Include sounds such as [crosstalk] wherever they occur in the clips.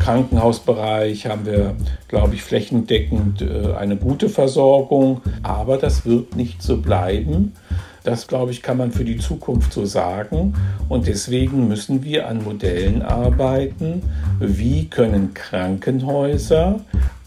Krankenhausbereich haben wir, glaube ich, flächendeckend äh, eine gute Versorgung. Aber das wird nicht so bleiben. Das, glaube ich, kann man für die Zukunft so sagen. Und deswegen müssen wir an Modellen arbeiten. Wie können Krankenhäuser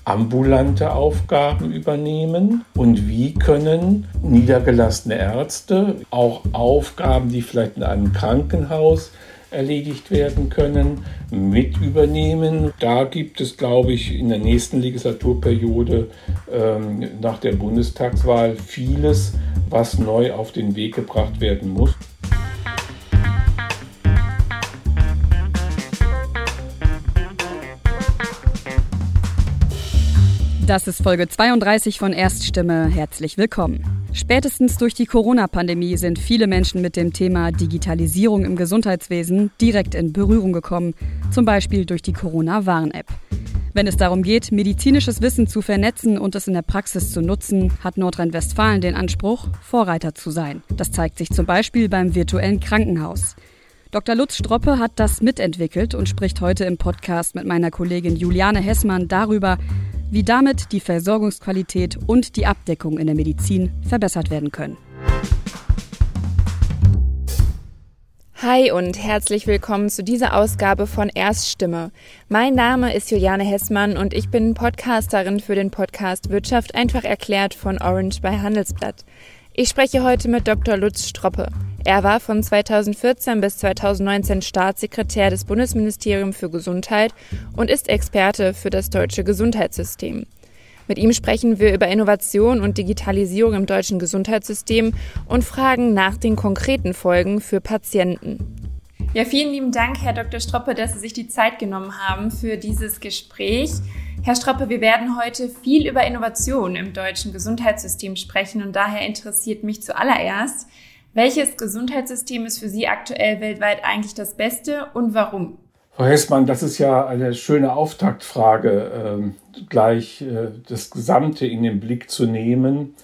ambulante Aufgaben übernehmen und wie können niedergelassene Ärzte auch Aufgaben, die vielleicht in einem Krankenhaus erledigt werden können, mit übernehmen. Da gibt es, glaube ich, in der nächsten Legislaturperiode ähm, nach der Bundestagswahl vieles, was neu auf den Weg gebracht werden muss. Das ist Folge 32 von Erststimme. Herzlich willkommen. Spätestens durch die Corona-Pandemie sind viele Menschen mit dem Thema Digitalisierung im Gesundheitswesen direkt in Berührung gekommen, zum Beispiel durch die Corona-Warn-App. Wenn es darum geht, medizinisches Wissen zu vernetzen und es in der Praxis zu nutzen, hat Nordrhein-Westfalen den Anspruch, Vorreiter zu sein. Das zeigt sich zum Beispiel beim virtuellen Krankenhaus. Dr. Lutz Stroppe hat das mitentwickelt und spricht heute im Podcast mit meiner Kollegin Juliane Hessmann darüber, wie damit die Versorgungsqualität und die Abdeckung in der Medizin verbessert werden können. Hi und herzlich willkommen zu dieser Ausgabe von Erststimme. Mein Name ist Juliane Hessmann und ich bin Podcasterin für den Podcast Wirtschaft einfach erklärt von Orange bei Handelsblatt. Ich spreche heute mit Dr. Lutz Stroppe. Er war von 2014 bis 2019 Staatssekretär des Bundesministeriums für Gesundheit und ist Experte für das deutsche Gesundheitssystem. Mit ihm sprechen wir über Innovation und Digitalisierung im deutschen Gesundheitssystem und fragen nach den konkreten Folgen für Patienten. Ja, vielen lieben Dank, Herr Dr. Stroppe, dass Sie sich die Zeit genommen haben für dieses Gespräch. Herr Stroppe, wir werden heute viel über Innovation im deutschen Gesundheitssystem sprechen und daher interessiert mich zuallererst, welches Gesundheitssystem ist für Sie aktuell weltweit eigentlich das Beste und warum? Frau Hessmann, das ist ja eine schöne Auftaktfrage, äh, gleich äh, das Gesamte in den Blick zu nehmen.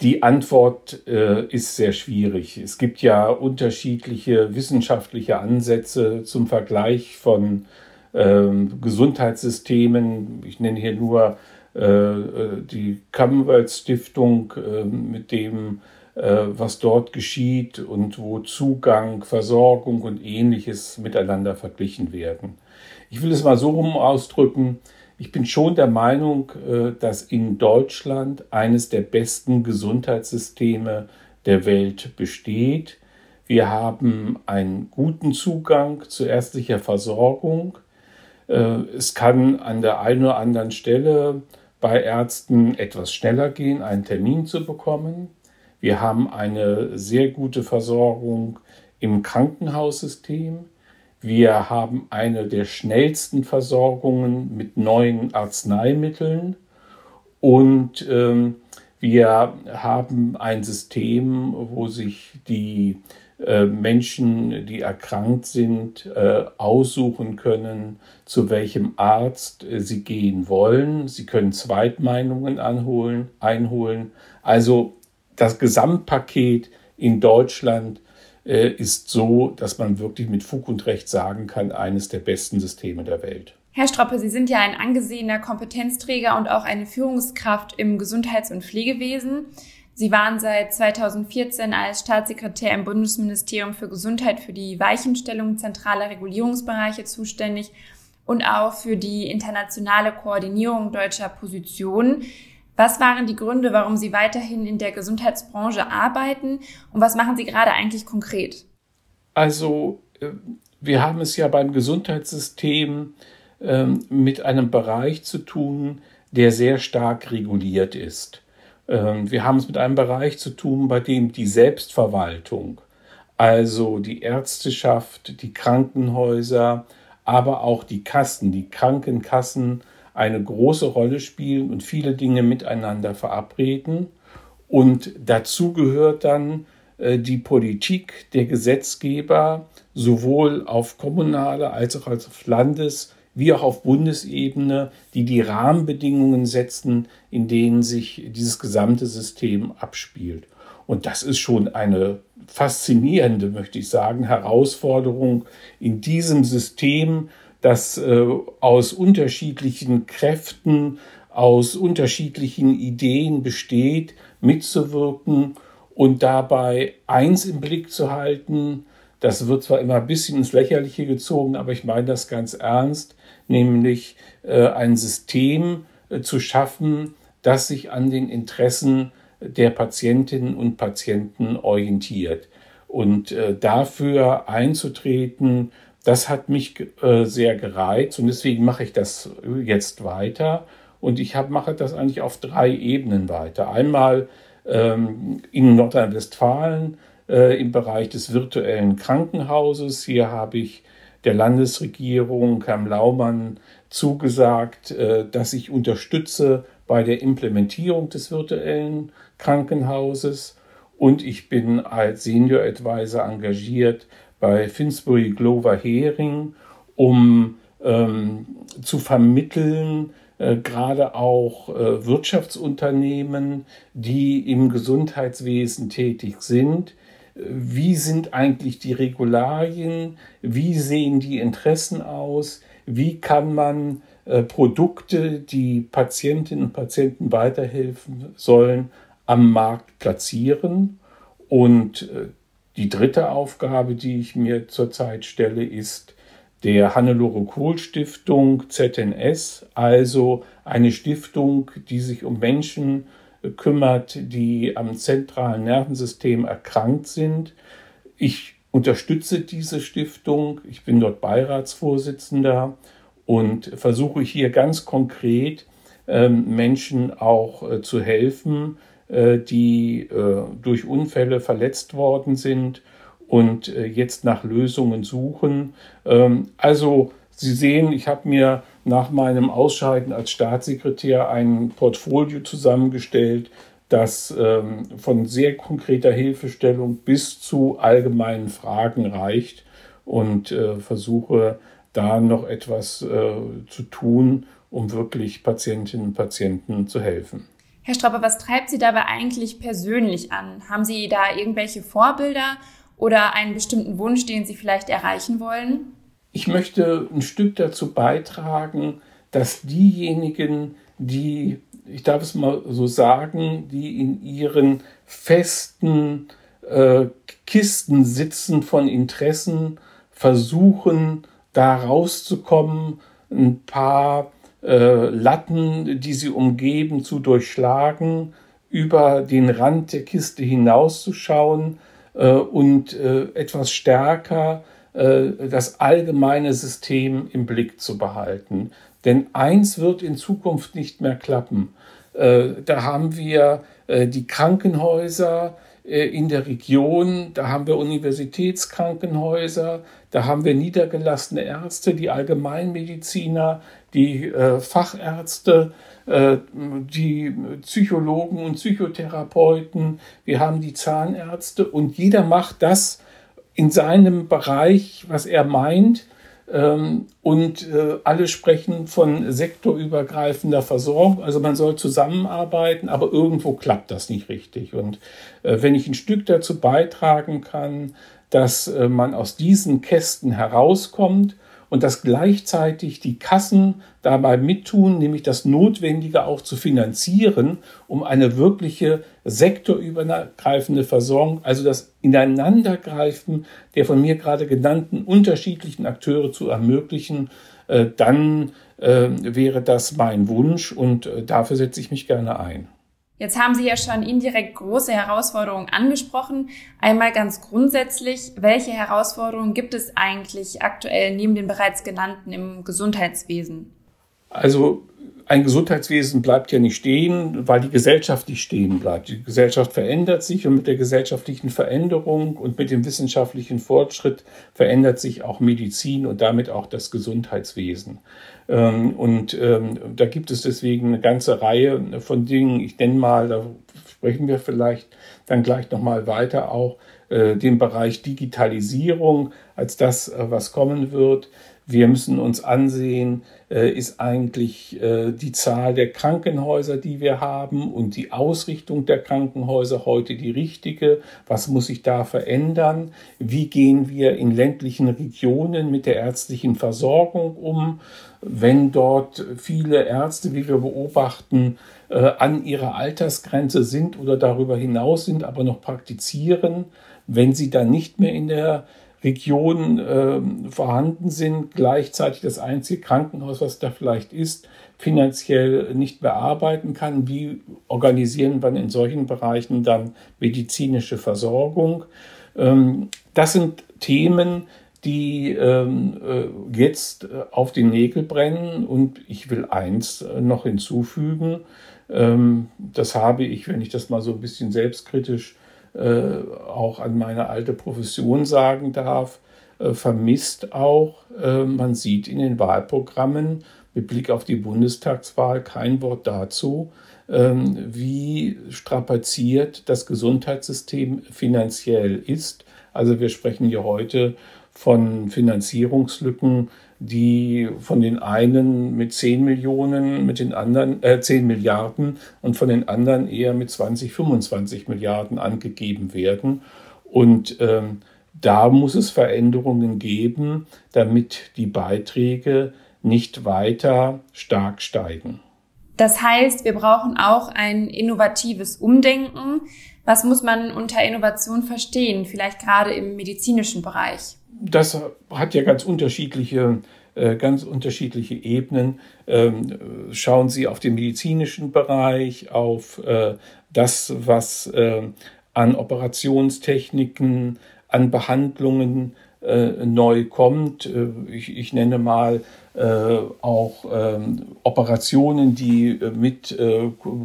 Die Antwort äh, ist sehr schwierig. Es gibt ja unterschiedliche wissenschaftliche Ansätze zum Vergleich von ähm, Gesundheitssystemen. Ich nenne hier nur äh, äh, die Commonwealth Stiftung, äh, mit dem was dort geschieht und wo Zugang, Versorgung und ähnliches miteinander verglichen werden. Ich will es mal so rum ausdrücken. Ich bin schon der Meinung, äh, dass in Deutschland eines der besten Gesundheitssysteme der Welt besteht. Wir haben einen guten Zugang zu ärztlicher Versorgung. Äh, es kann an der einen oder anderen Stelle bei Ärzten etwas schneller gehen, einen Termin zu bekommen. Wir haben eine sehr gute Versorgung im Krankenhaussystem. Wir haben eine der schnellsten Versorgungen mit neuen Arzneimitteln und ähm, wir haben ein System, wo sich die äh, Menschen, die erkrankt sind, äh, aussuchen können, zu welchem Arzt äh, sie gehen wollen. Sie können Zweitmeinungen anholen, einholen. Also das Gesamtpaket in Deutschland äh, ist so, dass man wirklich mit Fug und Recht sagen kann, eines der besten Systeme der Welt. Herr Stroppe, Sie sind ja ein angesehener Kompetenzträger und auch eine Führungskraft im Gesundheits- und Pflegewesen. Sie waren seit 2014 als Staatssekretär im Bundesministerium für Gesundheit für die Weichenstellung zentraler Regulierungsbereiche zuständig und auch für die internationale Koordinierung deutscher Positionen. Was waren die Gründe, warum Sie weiterhin in der Gesundheitsbranche arbeiten und was machen Sie gerade eigentlich konkret? Also, äh, wir haben es ja beim Gesundheitssystem ähm, mit einem Bereich zu tun, der sehr stark reguliert ist. Ähm, wir haben es mit einem Bereich zu tun, bei dem die Selbstverwaltung, also die Ärzteschaft, die Krankenhäuser, aber auch die Kassen, die Krankenkassen eine große Rolle spielen und viele Dinge miteinander verabreden. Und dazu gehört dann äh, die Politik der Gesetzgeber, sowohl auf kommunaler als auch auf Landes- wie auch auf Bundesebene, die die Rahmenbedingungen setzen, in denen sich dieses gesamte System abspielt. Und das ist schon eine faszinierende, möchte ich sagen, Herausforderung, in diesem System das äh, aus unterschiedlichen Kräften, aus unterschiedlichen Ideen besteht, mitzuwirken und dabei eins im Blick zu halten, das wird zwar immer ein bisschen ins Lächerliche gezogen, aber ich meine das ganz ernst, nämlich äh, ein System äh, zu schaffen, das sich an den Interessen der Patientinnen und Patienten orientiert. Und äh, dafür einzutreten, das hat mich äh, sehr gereizt und deswegen mache ich das jetzt weiter. Und ich hab, mache das eigentlich auf drei Ebenen weiter. Einmal ähm, in Nordrhein-Westfalen äh, im Bereich des virtuellen Krankenhauses. Hier habe ich der Landesregierung, Herrn Laumann, zugesagt, äh, dass ich unterstütze bei der Implementierung des virtuellen Krankenhauses. Und ich bin als Senior Advisor engagiert bei Finsbury Glover Hering, um ähm, zu vermitteln, äh, gerade auch äh, Wirtschaftsunternehmen, die im Gesundheitswesen tätig sind, wie sind eigentlich die Regularien, wie sehen die Interessen aus, wie kann man äh, Produkte, die Patientinnen und Patienten weiterhelfen sollen, am Markt platzieren. Und äh, die dritte Aufgabe, die ich mir zurzeit stelle, ist der Hannelore Kohl Stiftung ZNS, also eine Stiftung, die sich um Menschen kümmert, die am zentralen Nervensystem erkrankt sind. Ich unterstütze diese Stiftung. Ich bin dort Beiratsvorsitzender und versuche hier ganz konkret ähm, Menschen auch äh, zu helfen, äh, die äh, durch Unfälle verletzt worden sind und äh, jetzt nach Lösungen suchen. Ähm, also Sie sehen, ich habe mir nach meinem Ausscheiden als Staatssekretär ein Portfolio zusammengestellt, das ähm, von sehr konkreter Hilfestellung bis zu allgemeinen Fragen reicht und äh, versuche da noch etwas äh, zu tun, um wirklich Patientinnen und Patienten zu helfen. Herr Strauber, was treibt Sie dabei eigentlich persönlich an? Haben Sie da irgendwelche Vorbilder oder einen bestimmten Wunsch, den Sie vielleicht erreichen wollen? Ich möchte ein Stück dazu beitragen, dass diejenigen, die, ich darf es mal so sagen, die in ihren festen äh, Kisten sitzen von Interessen, versuchen, da rauszukommen, ein paar äh, Latten, die sie umgeben, zu durchschlagen, über den Rand der Kiste hinauszuschauen äh, und äh, etwas stärker äh, das allgemeine System im Blick zu behalten. Denn eins wird in Zukunft nicht mehr klappen. Äh, da haben wir äh, die Krankenhäuser in der Region, da haben wir Universitätskrankenhäuser, da haben wir niedergelassene Ärzte, die Allgemeinmediziner, die Fachärzte, die Psychologen und Psychotherapeuten, wir haben die Zahnärzte und jeder macht das, in seinem Bereich, was er meint. Ähm, und äh, alle sprechen von sektorübergreifender Versorgung. Also man soll zusammenarbeiten, aber irgendwo klappt das nicht richtig. Und äh, wenn ich ein Stück dazu beitragen kann, dass äh, man aus diesen Kästen herauskommt und dass gleichzeitig die Kassen dabei mittun, nämlich das Notwendige auch zu finanzieren, um eine wirkliche sektorübergreifende Versorgung, also das Ineinandergreifen der von mir gerade genannten unterschiedlichen Akteure zu ermöglichen, äh, dann äh, wäre das mein Wunsch und äh, dafür setze ich mich gerne ein. Jetzt haben Sie ja schon indirekt große Herausforderungen angesprochen. Einmal ganz grundsätzlich, welche Herausforderungen gibt es eigentlich aktuell neben den bereits genannten im Gesundheitswesen? Also ein Gesundheitswesen bleibt ja nicht stehen, weil die Gesellschaft nicht stehen bleibt. Die Gesellschaft verändert sich und mit der gesellschaftlichen Veränderung und mit dem wissenschaftlichen Fortschritt verändert sich auch Medizin und damit auch das Gesundheitswesen. Ähm, und ähm, da gibt es deswegen eine ganze Reihe von Dingen. Ich nenne mal, da sprechen wir vielleicht dann gleich nochmal weiter auch, äh, den Bereich Digitalisierung als das, äh, was kommen wird. Wir müssen uns ansehen, äh, ist eigentlich äh, die Zahl der Krankenhäuser, die wir haben und die Ausrichtung der Krankenhäuser heute die richtige? Was muss sich da verändern? Wie gehen wir in ländlichen Regionen mit der ärztlichen Versorgung um? Wenn dort viele Ärzte, wie wir beobachten, äh, an ihrer Altersgrenze sind oder darüber hinaus sind, aber noch praktizieren, wenn sie dann nicht mehr in der Regionen äh, vorhanden sind, gleichzeitig das einzige Krankenhaus, was da vielleicht ist, finanziell nicht bearbeiten kann. Wie organisieren wir in solchen Bereichen dann medizinische Versorgung? Ähm, das sind Themen, die ähm, äh, jetzt auf den Nägel brennen. Und ich will eins äh, noch hinzufügen. Ähm, das habe ich, wenn ich das mal so ein bisschen selbstkritisch äh, auch an meine alte Profession sagen darf, äh, vermisst auch. Äh, man sieht in den Wahlprogrammen mit Blick auf die Bundestagswahl kein Wort dazu, ähm, wie strapaziert das Gesundheitssystem finanziell ist. Also wir sprechen hier heute von Finanzierungslücken, die von den einen mit 10 Millionen, mit den anderen äh, 10 Milliarden und von den anderen eher mit 20, 25 Milliarden angegeben werden. Und ähm, da muss es Veränderungen geben, damit die Beiträge nicht weiter stark steigen. Das heißt, wir brauchen auch ein innovatives Umdenken. Was muss man unter Innovation verstehen, vielleicht gerade im medizinischen Bereich? Das hat ja ganz unterschiedliche, äh, ganz unterschiedliche Ebenen. Ähm, schauen Sie auf den medizinischen Bereich, auf äh, das, was äh, an Operationstechniken, an Behandlungen neu kommt. Ich, ich nenne mal auch ähm, Operationen, die mit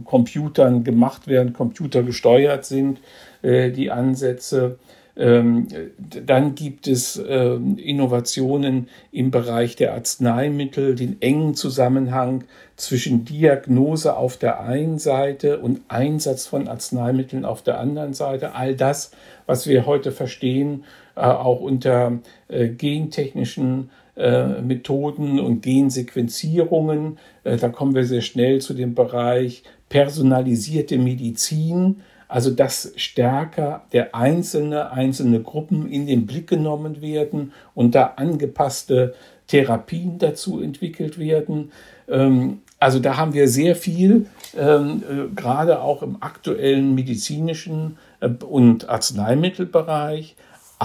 Computern gemacht werden, computergesteuert sind, die Ansätze. Ähm, dann gibt es ähm, Innovationen im Bereich der Arzneimittel, den engen Zusammenhang zwischen Diagnose auf der einen Seite und Einsatz von Arzneimitteln auf der anderen Seite. All das, was wir heute verstehen, äh, auch unter äh, gentechnischen äh, Methoden und Gensequenzierungen. Da kommen wir sehr schnell zu dem Bereich personalisierte Medizin also dass stärker der einzelne, einzelne Gruppen in den Blick genommen werden und da angepasste Therapien dazu entwickelt werden. Ähm, also da haben wir sehr viel, ähm, äh, gerade auch im aktuellen medizinischen äh, und Arzneimittelbereich,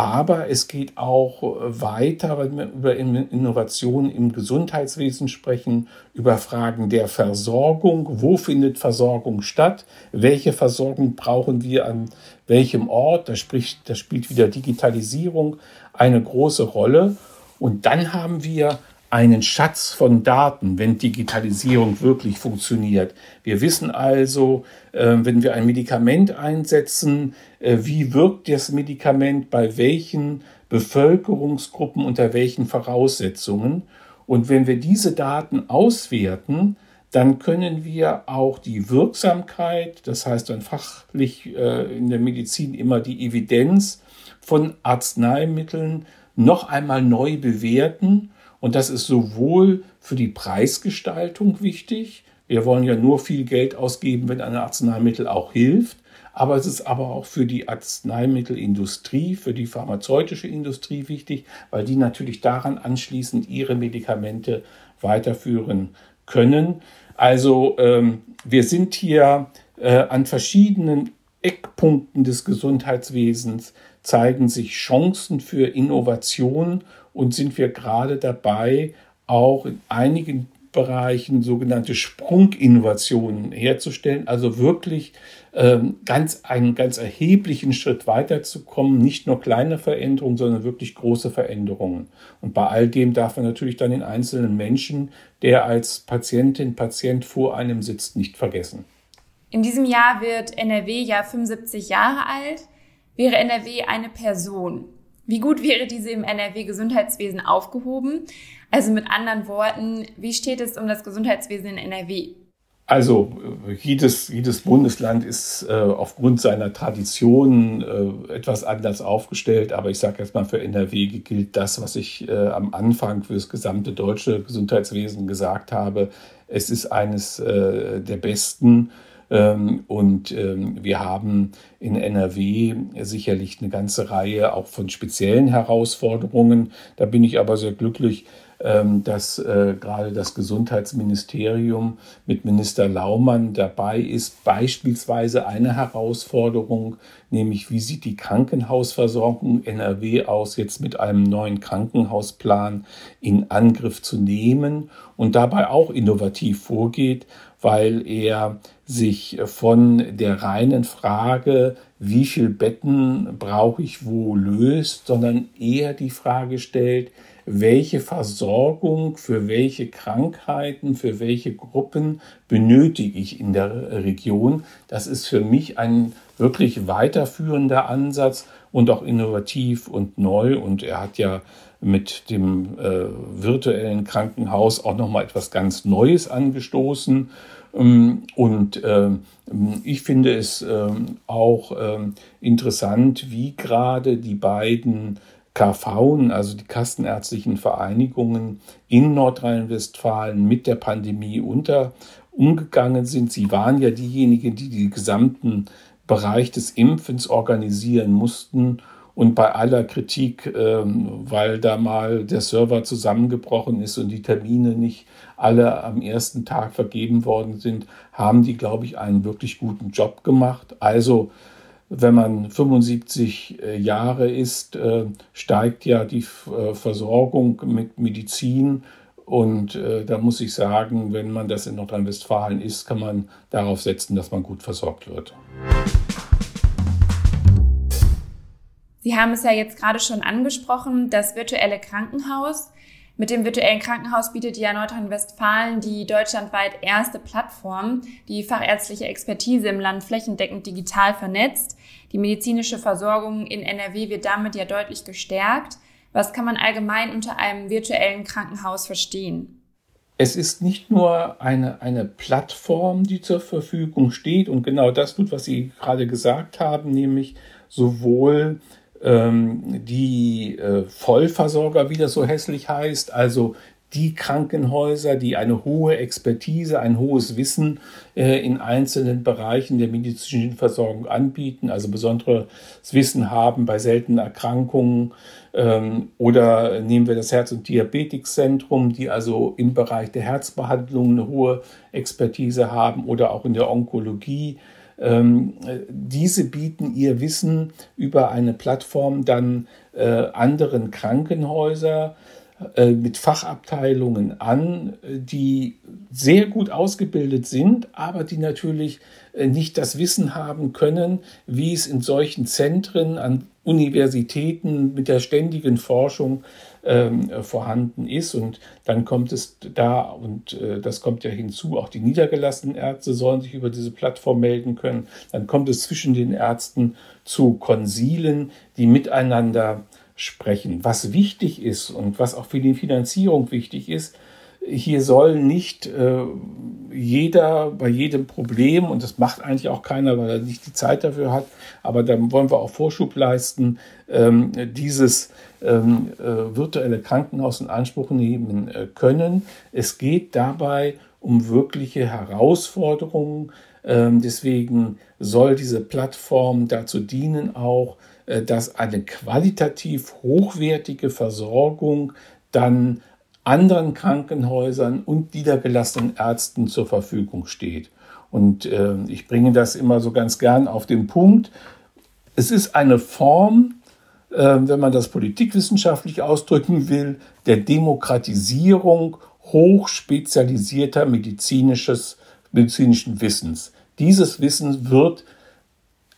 aber es geht auch weiter, wenn wir über Innovationen im Gesundheitswesen sprechen, über Fragen der Versorgung. Wo findet Versorgung statt? Welche Versorgung brauchen wir an welchem Ort? Da, spricht, da spielt wieder Digitalisierung eine große Rolle. Und dann haben wir einen Schatz von Daten, wenn Digitalisierung wirklich funktioniert. Wir wissen also, äh, wenn wir ein Medikament einsetzen, äh, wie wirkt das Medikament bei welchen Bevölkerungsgruppen unter welchen Voraussetzungen. Und wenn wir diese Daten auswerten, dann können wir auch die Wirksamkeit, das heißt dann fachlich äh, in der Medizin immer die Evidenz von Arzneimitteln noch einmal neu bewerten und das ist sowohl für die Preisgestaltung wichtig. Wir wollen ja nur viel Geld ausgeben, wenn ein Arzneimittel auch hilft. Aber es ist aber auch für die Arzneimittelindustrie, für die pharmazeutische Industrie wichtig, weil die natürlich daran anschließend ihre Medikamente weiterführen können. Also ähm, wir sind hier äh, an verschiedenen Eckpunkten des Gesundheitswesens zeigen sich Chancen für Innovation und sind wir gerade dabei, auch in einigen Bereichen sogenannte Sprunginnovationen herzustellen, also wirklich ähm, ganz einen ganz erheblichen Schritt weiterzukommen, nicht nur kleine Veränderungen, sondern wirklich große Veränderungen. Und bei all dem darf man natürlich dann den einzelnen Menschen, der als Patientin, Patient vor einem sitzt, nicht vergessen. In diesem Jahr wird NRW ja 75 Jahre alt. Wäre NRW eine Person, wie gut wäre diese im NRW-Gesundheitswesen aufgehoben? Also mit anderen Worten, wie steht es um das Gesundheitswesen in NRW? Also jedes, jedes Bundesland ist äh, aufgrund seiner Traditionen äh, etwas anders aufgestellt, aber ich sage jetzt mal für NRW gilt das, was ich äh, am Anfang für das gesamte deutsche Gesundheitswesen gesagt habe. Es ist eines äh, der besten und ähm, wir haben in NRW sicherlich eine ganze Reihe auch von speziellen Herausforderungen. Da bin ich aber sehr glücklich, ähm, dass äh, gerade das Gesundheitsministerium mit Minister Laumann dabei ist, beispielsweise eine Herausforderung, nämlich wie sieht die Krankenhausversorgung NRW aus, jetzt mit einem neuen Krankenhausplan in Angriff zu nehmen und dabei auch innovativ vorgeht, weil er sich von der reinen Frage, wie viel Betten brauche ich wo löst, sondern eher die Frage stellt, welche Versorgung für welche Krankheiten, für welche Gruppen benötige ich in der Region. Das ist für mich ein wirklich weiterführender Ansatz und auch innovativ und neu. Und er hat ja mit dem äh, virtuellen Krankenhaus auch noch mal etwas ganz Neues angestoßen. Ähm, und ähm, ich finde es ähm, auch interessant, wie gerade die beiden KV, also die Kassenärztlichen Vereinigungen in Nordrhein-Westfalen mit der Pandemie unter umgegangen sind. Sie waren ja diejenigen, die den gesamten Bereich des Impfens organisieren mussten. Und bei aller Kritik, ähm, weil da mal der Server zusammengebrochen ist und die Termine nicht alle am ersten Tag vergeben worden sind, haben die, glaube ich, einen wirklich guten Job gemacht. Also wenn man 75 äh, Jahre ist, äh, steigt ja die äh, Versorgung mit Medizin. Und da muss ich sagen, wenn man das in Nordrhein-Westfalen ist, kann man darauf setzen, dass man gut versorgt wird. Sie haben es ja jetzt gerade schon angesprochen, das virtuelle Krankenhaus. Mit dem virtuellen Krankenhaus bietet ja Nordrhein-Westfalen die deutschlandweit erste Plattform, die fachärztliche Expertise im Land flächendeckend digital vernetzt. Die medizinische Versorgung in NRW wird damit ja deutlich gestärkt. Was kann man allgemein unter einem virtuellen Krankenhaus verstehen? Es ist nicht nur eine, eine Plattform, die zur Verfügung steht und genau das tut, was Sie gerade gesagt haben, nämlich sowohl ähm, die äh, Vollversorger, wie das so hässlich heißt, also die Krankenhäuser, die eine hohe Expertise, ein hohes Wissen äh, in einzelnen Bereichen der medizinischen Versorgung anbieten, also besonderes Wissen haben bei seltenen Erkrankungen. Ähm, oder nehmen wir das Herz- und Diabetikszentrum, die also im Bereich der Herzbehandlung eine hohe Expertise haben oder auch in der Onkologie ähm, diese bieten ihr Wissen über eine Plattform dann äh, anderen Krankenhäuser äh, mit Fachabteilungen an, die sehr gut ausgebildet sind, aber die natürlich äh, nicht das Wissen haben können, wie es in solchen Zentren an Universitäten mit der ständigen Forschung ähm, vorhanden ist. Und dann kommt es da, und äh, das kommt ja hinzu, auch die niedergelassenen Ärzte sollen sich über diese Plattform melden können. Dann kommt es zwischen den Ärzten zu Konsilen, die miteinander sprechen. Was wichtig ist und was auch für die Finanzierung wichtig ist, hier soll nicht äh, jeder bei jedem Problem, und das macht eigentlich auch keiner, weil er nicht die Zeit dafür hat, aber dann wollen wir auch Vorschub leisten, ähm, dieses ähm, äh, virtuelle Krankenhaus in Anspruch nehmen äh, können. Es geht dabei um wirkliche Herausforderungen. Ähm, deswegen soll diese Plattform dazu dienen, auch äh, dass eine qualitativ hochwertige Versorgung dann anderen Krankenhäusern und niedergelassenen Ärzten zur Verfügung steht. Und äh, ich bringe das immer so ganz gern auf den Punkt. Es ist eine Form, äh, wenn man das politikwissenschaftlich ausdrücken will, der Demokratisierung hochspezialisierter medizinisches, medizinischen Wissens. Dieses Wissen wird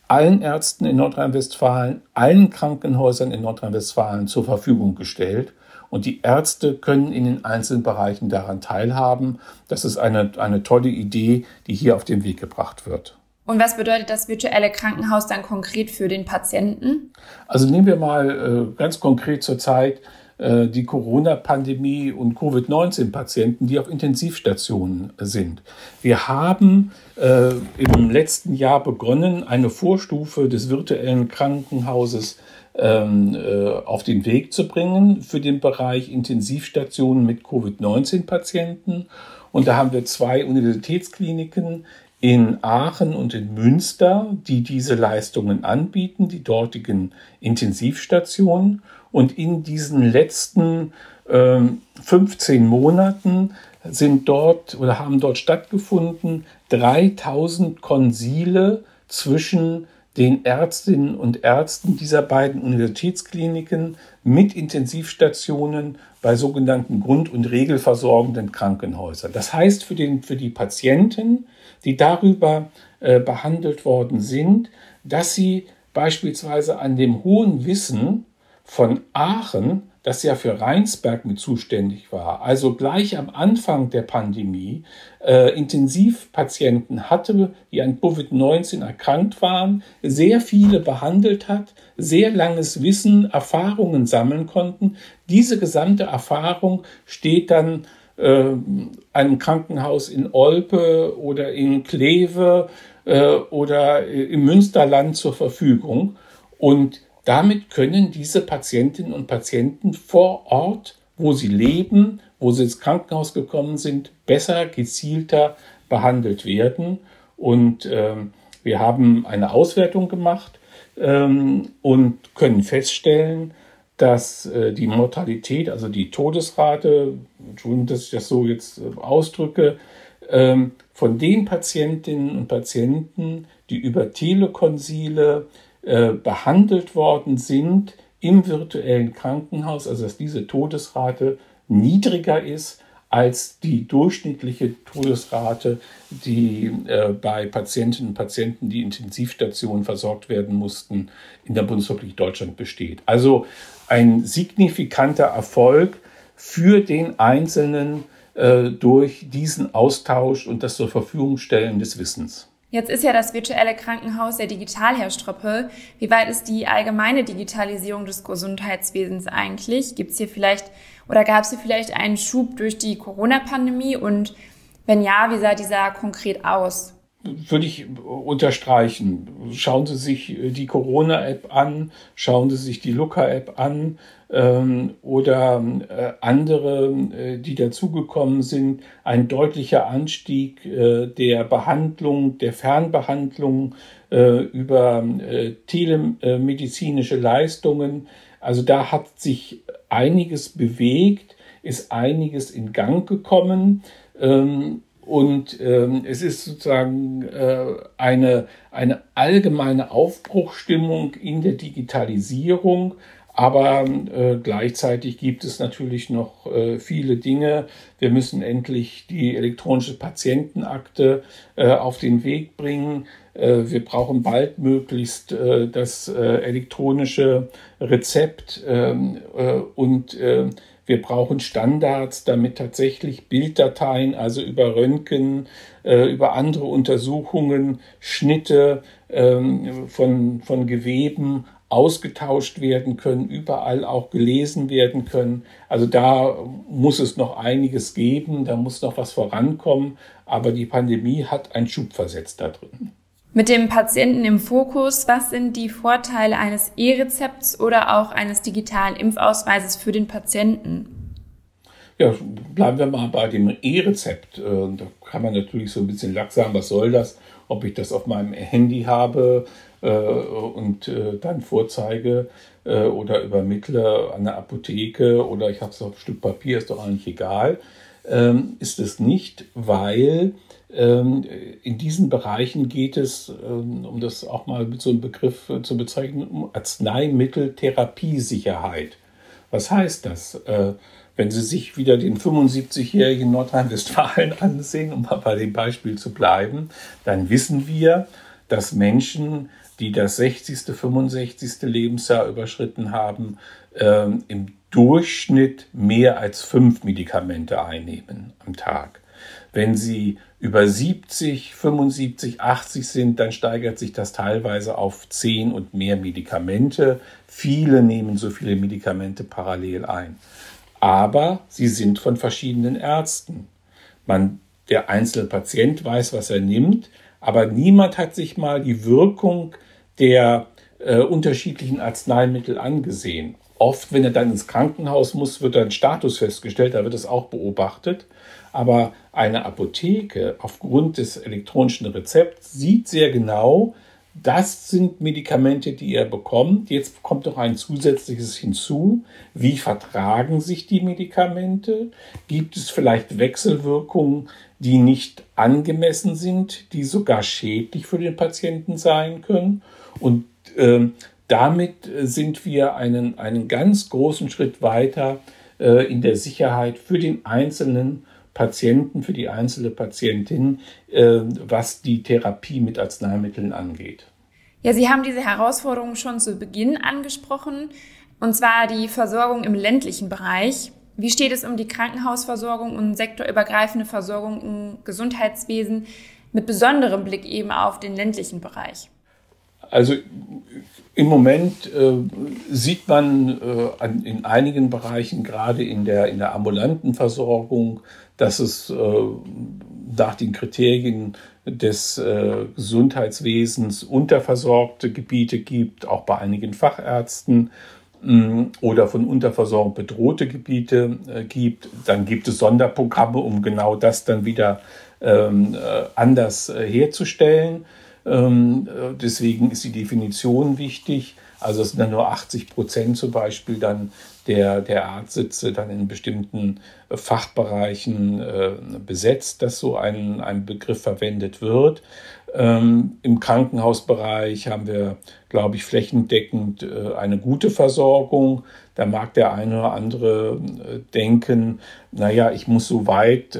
allen Ärzten in Nordrhein-Westfalen, allen Krankenhäusern in Nordrhein-Westfalen zur Verfügung gestellt. Und die Ärzte können in den einzelnen Bereichen daran teilhaben. Das ist eine, eine tolle Idee, die hier auf den Weg gebracht wird. Und was bedeutet das virtuelle Krankenhaus dann konkret für den Patienten? Also nehmen wir mal äh, ganz konkret zur Zeit äh, die Corona-Pandemie und Covid-19-Patienten, die auf Intensivstationen sind. Wir haben äh, im letzten Jahr begonnen, eine Vorstufe des virtuellen Krankenhauses ähm, äh, auf den Weg zu bringen für den Bereich Intensivstationen mit Covid-19-Patienten. Und da haben wir zwei Universitätskliniken in Aachen und in Münster, die diese Leistungen anbieten, die dortigen Intensivstationen. Und in diesen letzten äh, 15 Monaten sind dort oder haben dort stattgefunden 3000 Konsile zwischen den Ärztinnen und Ärzten dieser beiden Universitätskliniken mit Intensivstationen bei sogenannten grund- und regelversorgenden Krankenhäusern. Das heißt für, den, für die Patienten, die darüber äh, behandelt worden sind, dass sie beispielsweise an dem hohen Wissen von Aachen, das ja für Rheinsberg mit zuständig war, also gleich am Anfang der Pandemie äh, Intensivpatienten hatte, die an Covid-19 erkrankt waren, sehr viele behandelt hat, sehr langes Wissen, Erfahrungen sammeln konnten. Diese gesamte Erfahrung steht dann äh, einem Krankenhaus in Olpe oder in Kleve äh, oder im Münsterland zur Verfügung. Und damit können diese Patientinnen und Patienten vor Ort, wo sie leben, wo sie ins Krankenhaus gekommen sind, besser, gezielter behandelt werden. Und ähm, wir haben eine Auswertung gemacht ähm, und können feststellen, dass äh, die Mortalität, also die Todesrate, Entschuldigung, dass ich das so jetzt äh, ausdrücke, ähm, von den Patientinnen und Patienten, die über Telekonsile äh, behandelt worden sind im virtuellen Krankenhaus, also dass diese Todesrate niedriger ist als die durchschnittliche Todesrate, die äh, bei Patientinnen und Patienten, die Intensivstationen versorgt werden mussten, in der Bundesrepublik Deutschland besteht. Also ein signifikanter Erfolg für den Einzelnen äh, durch diesen Austausch und das zur Verfügung stellen des Wissens. Jetzt ist ja das virtuelle Krankenhaus ja digital, Herr Stroppe. Wie weit ist die allgemeine Digitalisierung des Gesundheitswesens eigentlich? Gibt es hier vielleicht oder gab es hier vielleicht einen Schub durch die Corona-Pandemie? Und wenn ja, wie sah dieser konkret aus? Würde ich unterstreichen. Schauen Sie sich die Corona-App an, schauen Sie sich die Luca-App an ähm, oder äh, andere, äh, die dazugekommen sind. Ein deutlicher Anstieg äh, der Behandlung, der Fernbehandlung äh, über äh, telemedizinische Leistungen. Also da hat sich einiges bewegt, ist einiges in Gang gekommen. Ähm, und ähm, es ist sozusagen äh, eine, eine allgemeine Aufbruchstimmung in der Digitalisierung. Aber äh, gleichzeitig gibt es natürlich noch äh, viele Dinge. Wir müssen endlich die elektronische Patientenakte äh, auf den Weg bringen. Äh, wir brauchen baldmöglichst äh, das äh, elektronische Rezept ähm, äh, und äh, wir brauchen Standards, damit tatsächlich Bilddateien, also über Röntgen, äh, über andere Untersuchungen, Schnitte ähm, von, von Geweben ausgetauscht werden können, überall auch gelesen werden können. Also da muss es noch einiges geben, da muss noch was vorankommen, aber die Pandemie hat einen Schub versetzt da drin. Mit dem Patienten im Fokus, was sind die Vorteile eines E-Rezepts oder auch eines digitalen Impfausweises für den Patienten? Ja, bleiben wir mal bei dem E-Rezept. Äh, da kann man natürlich so ein bisschen lax sagen, was soll das? Ob ich das auf meinem Handy habe äh, und äh, dann vorzeige oder übermittle an der Apotheke oder ich habe es auf ein Stück Papier, ist doch eigentlich egal. Ähm, ist es nicht, weil in diesen Bereichen geht es, ähm, um das auch mal mit so einem Begriff äh, zu bezeichnen, um Arzneimitteltherapiesicherheit. Was heißt das? Äh, wenn Sie sich wieder den 75-jährigen Nordrhein-Westfalen [laughs] ansehen, um mal bei dem Beispiel zu bleiben, dann wissen wir, dass Menschen, die das 60., 65. Lebensjahr überschritten haben, ähm, im Durchschnitt mehr als fünf Medikamente einnehmen am Tag. Wenn sie über 70, 75, 80 sind, dann steigert sich das teilweise auf 10 und mehr Medikamente. Viele nehmen so viele Medikamente parallel ein. Aber sie sind von verschiedenen Ärzten. Man, der einzelne Patient weiß, was er nimmt, aber niemand hat sich mal die Wirkung der äh, unterschiedlichen Arzneimittel angesehen. Oft, wenn er dann ins Krankenhaus muss, wird ein Status festgestellt, da wird es auch beobachtet. Aber eine Apotheke aufgrund des elektronischen Rezepts sieht sehr genau, das sind Medikamente, die er bekommt. Jetzt kommt noch ein zusätzliches hinzu. Wie vertragen sich die Medikamente? Gibt es vielleicht Wechselwirkungen, die nicht angemessen sind, die sogar schädlich für den Patienten sein können? Und äh, damit sind wir einen, einen ganz großen Schritt weiter äh, in der Sicherheit für den einzelnen Patienten, für die einzelne Patientin, äh, was die Therapie mit Arzneimitteln angeht. Ja, Sie haben diese Herausforderung schon zu Beginn angesprochen, und zwar die Versorgung im ländlichen Bereich. Wie steht es um die Krankenhausversorgung und sektorübergreifende Versorgung im Gesundheitswesen mit besonderem Blick eben auf den ländlichen Bereich? Also im Moment äh, sieht man äh, an, in einigen Bereichen, gerade in der, in der ambulanten Versorgung, dass es äh, nach den Kriterien des äh, Gesundheitswesens unterversorgte Gebiete gibt, auch bei einigen Fachärzten mm, oder von Unterversorgung bedrohte Gebiete äh, gibt. Dann gibt es Sonderprogramme, um genau das dann wieder ähm, äh, anders herzustellen. Ähm, äh, deswegen ist die Definition wichtig. Also es sind dann nur 80 Prozent zum Beispiel dann der, der Arztsitze dann in bestimmten äh, Fachbereichen äh, besetzt, dass so ein, ein Begriff verwendet wird. Ähm, Im Krankenhausbereich haben wir, glaube ich, flächendeckend eine gute Versorgung. Da mag der eine oder andere denken, naja, ich muss so weit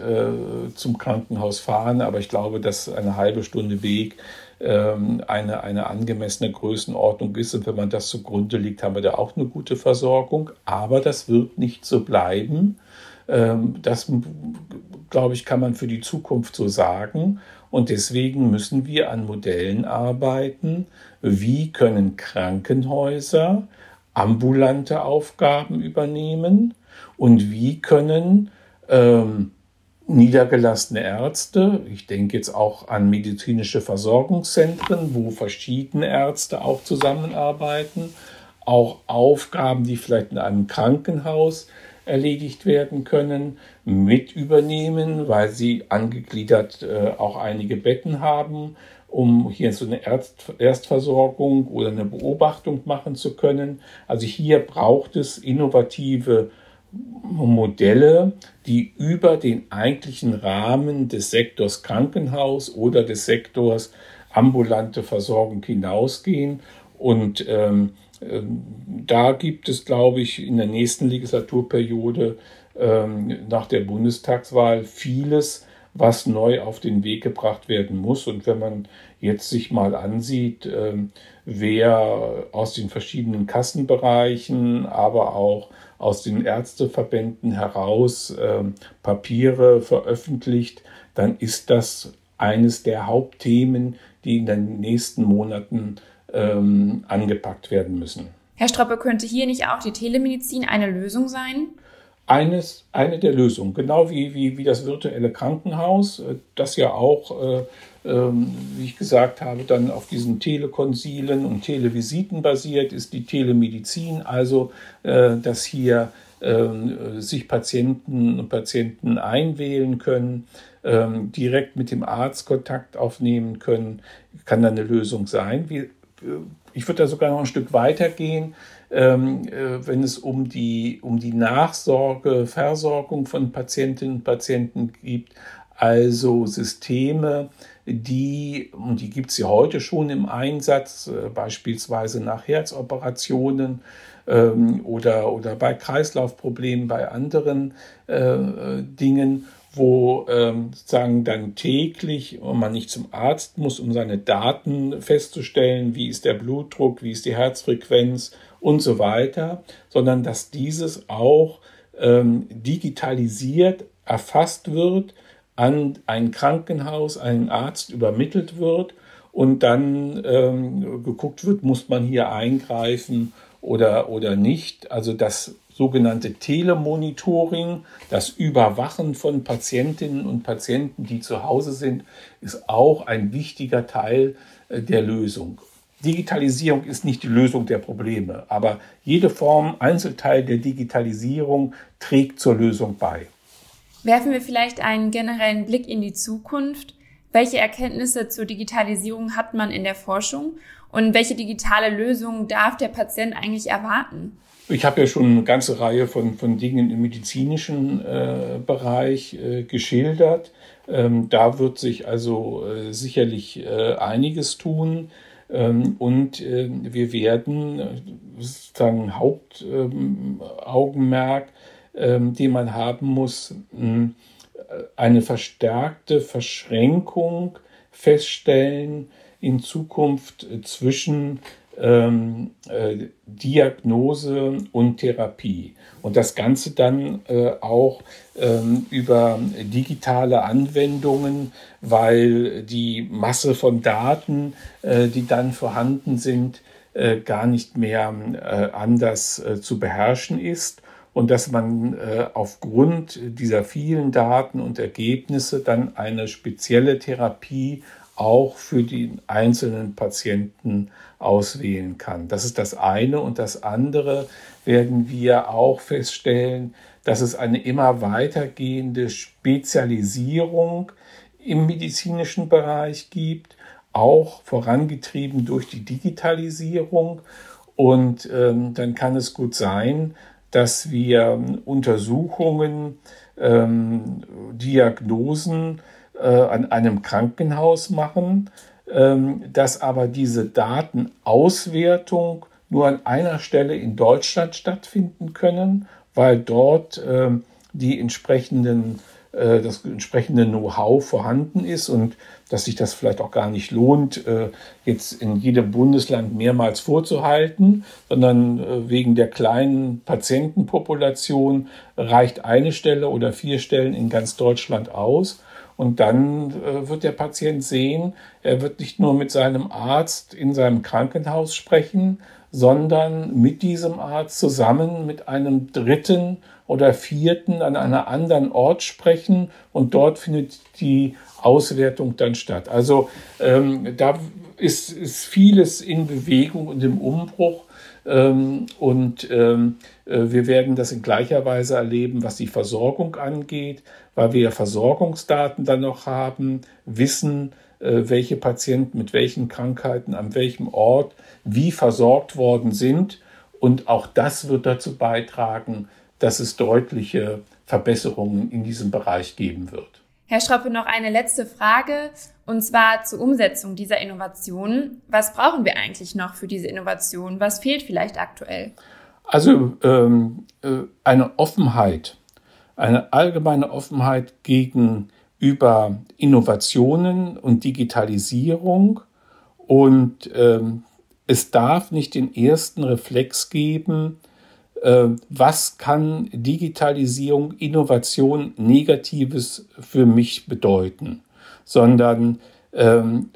zum Krankenhaus fahren, aber ich glaube, dass eine halbe Stunde Weg eine, eine angemessene Größenordnung ist. Und wenn man das zugrunde liegt, haben wir da auch eine gute Versorgung. Aber das wird nicht so bleiben. Ähm, das, glaube ich, kann man für die Zukunft so sagen. Und deswegen müssen wir an Modellen arbeiten. Wie können Krankenhäuser ambulante Aufgaben übernehmen? Und wie können ähm, niedergelassene Ärzte. Ich denke jetzt auch an medizinische Versorgungszentren, wo verschiedene Ärzte auch zusammenarbeiten. Auch Aufgaben, die vielleicht in einem Krankenhaus erledigt werden können, mit übernehmen, weil sie angegliedert äh, auch einige Betten haben, um hier so eine Erst Erstversorgung oder eine Beobachtung machen zu können. Also hier braucht es innovative Modelle, die über den eigentlichen Rahmen des Sektors Krankenhaus oder des Sektors ambulante Versorgung hinausgehen. Und ähm, ähm, da gibt es, glaube ich, in der nächsten Legislaturperiode ähm, nach der Bundestagswahl vieles, was neu auf den Weg gebracht werden muss. Und wenn man jetzt sich mal ansieht, ähm, wer aus den verschiedenen Kassenbereichen, aber auch aus den Ärzteverbänden heraus ähm, Papiere veröffentlicht, dann ist das eines der Hauptthemen, die in den nächsten Monaten ähm, angepackt werden müssen. Herr Stroppe, könnte hier nicht auch die Telemedizin eine Lösung sein? eines, eine der Lösungen, genau wie, wie, wie das virtuelle Krankenhaus, äh, das ja auch, äh, ähm, wie ich gesagt habe, dann auf diesen Telekonsilen und Televisiten basiert, ist die Telemedizin, also äh, dass hier äh, sich Patienten und Patienten einwählen können, ähm, direkt mit dem Arzt Kontakt aufnehmen können, kann dann eine Lösung sein. Äh, ich würde da sogar noch ein Stück weiter gehen ähm, äh, wenn es um die, um die Nachsorge, Versorgung von Patientinnen und Patienten gibt. Also Systeme, die, und die gibt es ja heute schon im Einsatz, äh, beispielsweise nach Herzoperationen ähm, oder, oder bei Kreislaufproblemen, bei anderen äh, Dingen, wo ähm, sozusagen dann täglich man nicht zum Arzt muss, um seine Daten festzustellen, wie ist der Blutdruck, wie ist die Herzfrequenz und so weiter, sondern dass dieses auch ähm, digitalisiert erfasst wird, an ein Krankenhaus, einen Arzt übermittelt wird und dann ähm, geguckt wird, muss man hier eingreifen oder, oder nicht. Also das sogenannte Telemonitoring, das Überwachen von Patientinnen und Patienten, die zu Hause sind, ist auch ein wichtiger Teil äh, der Lösung. Digitalisierung ist nicht die Lösung der Probleme, aber jede Form, Einzelteil der Digitalisierung trägt zur Lösung bei. Werfen wir vielleicht einen generellen Blick in die Zukunft. Welche Erkenntnisse zur Digitalisierung hat man in der Forschung und welche digitale Lösung darf der Patient eigentlich erwarten? Ich habe ja schon eine ganze Reihe von, von Dingen im medizinischen äh, Bereich äh, geschildert. Ähm, da wird sich also äh, sicherlich äh, einiges tun. Ähm, und äh, wir werden äh, sozusagen Hauptaugenmerk, ähm, den man haben muss, eine verstärkte Verschränkung feststellen in Zukunft zwischen ähm, äh, Diagnose und Therapie. Und das Ganze dann äh, auch ähm, über digitale Anwendungen, weil die Masse von Daten, äh, die dann vorhanden sind, äh, gar nicht mehr äh, anders äh, zu beherrschen ist und dass man äh, aufgrund dieser vielen Daten und Ergebnisse dann eine spezielle Therapie auch für den einzelnen Patienten auswählen kann. Das ist das eine. Und das andere werden wir auch feststellen, dass es eine immer weitergehende Spezialisierung im medizinischen Bereich gibt, auch vorangetrieben durch die Digitalisierung. Und ähm, dann kann es gut sein, dass wir Untersuchungen, ähm, Diagnosen äh, an einem Krankenhaus machen, ähm, dass aber diese Datenauswertung nur an einer Stelle in Deutschland stattfinden können, weil dort ähm, die entsprechenden äh, das entsprechende Know-how vorhanden ist und dass sich das vielleicht auch gar nicht lohnt, äh, jetzt in jedem Bundesland mehrmals vorzuhalten, sondern äh, wegen der kleinen Patientenpopulation reicht eine Stelle oder vier Stellen in ganz Deutschland aus. Und dann äh, wird der Patient sehen, er wird nicht nur mit seinem Arzt in seinem Krankenhaus sprechen, sondern mit diesem Arzt zusammen mit einem dritten oder vierten an einer anderen Ort sprechen und dort findet die Auswertung dann statt. Also ähm, da ist, ist vieles in Bewegung und im Umbruch. Ähm, und ähm, äh, wir werden das in gleicher Weise erleben, was die Versorgung angeht, weil wir Versorgungsdaten dann noch haben, wissen, welche Patienten mit welchen Krankheiten an welchem Ort wie versorgt worden sind. Und auch das wird dazu beitragen, dass es deutliche Verbesserungen in diesem Bereich geben wird. Herr Schroppe, noch eine letzte Frage, und zwar zur Umsetzung dieser Innovationen. Was brauchen wir eigentlich noch für diese Innovation? Was fehlt vielleicht aktuell? Also ähm, äh, eine Offenheit, eine allgemeine Offenheit gegenüber Innovationen und Digitalisierung. Und ähm, es darf nicht den ersten Reflex geben, äh, was kann Digitalisierung, Innovation Negatives für mich bedeuten, sondern ähm,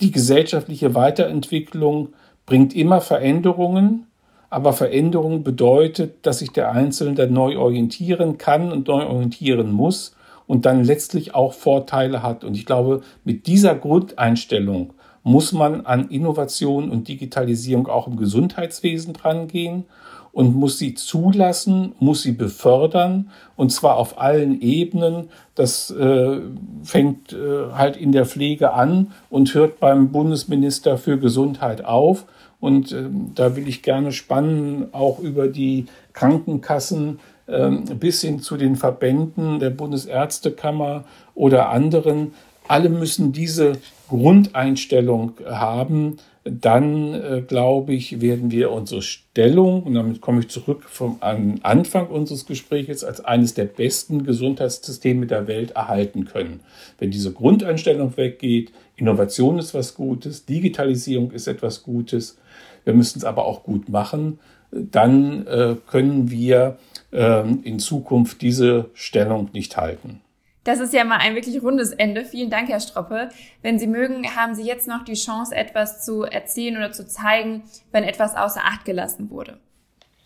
die gesellschaftliche Weiterentwicklung bringt immer Veränderungen aber Veränderung bedeutet, dass sich der Einzelne dann neu orientieren kann und neu orientieren muss und dann letztlich auch Vorteile hat. Und ich glaube, mit dieser Grundeinstellung muss man an Innovation und Digitalisierung auch im Gesundheitswesen drangehen und muss sie zulassen, muss sie befördern und zwar auf allen Ebenen. Das äh, fängt äh, halt in der Pflege an und hört beim Bundesminister für Gesundheit auf. Und äh, da will ich gerne spannen, auch über die Krankenkassen bis hin zu den Verbänden der Bundesärztekammer oder anderen. Alle müssen diese Grundeinstellung haben. Dann, äh, glaube ich, werden wir unsere Stellung, und damit komme ich zurück vom Anfang unseres Gesprächs, als eines der besten Gesundheitssysteme der Welt erhalten können. Wenn diese Grundeinstellung weggeht, Innovation ist was Gutes, Digitalisierung ist etwas Gutes, wir müssen es aber auch gut machen, dann äh, können wir äh, in Zukunft diese Stellung nicht halten. Das ist ja mal ein wirklich rundes Ende. Vielen Dank, Herr Stroppe. Wenn Sie mögen, haben Sie jetzt noch die Chance, etwas zu erzählen oder zu zeigen, wenn etwas außer Acht gelassen wurde.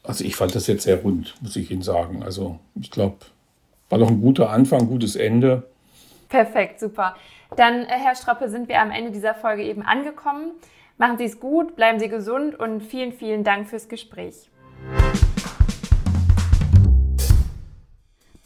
Also ich fand das jetzt sehr rund, muss ich Ihnen sagen. Also ich glaube, war noch ein guter Anfang, gutes Ende. Perfekt, super. Dann, äh, Herr Stroppe, sind wir am Ende dieser Folge eben angekommen. Machen Sie es gut, bleiben Sie gesund und vielen, vielen Dank fürs Gespräch.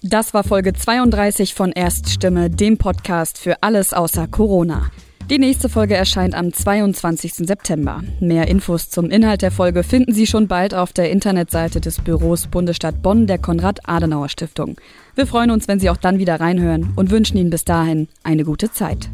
Das war Folge 32 von Erststimme, dem Podcast für alles außer Corona. Die nächste Folge erscheint am 22. September. Mehr Infos zum Inhalt der Folge finden Sie schon bald auf der Internetseite des Büros Bundesstadt Bonn der Konrad-Adenauer Stiftung. Wir freuen uns, wenn Sie auch dann wieder reinhören und wünschen Ihnen bis dahin eine gute Zeit.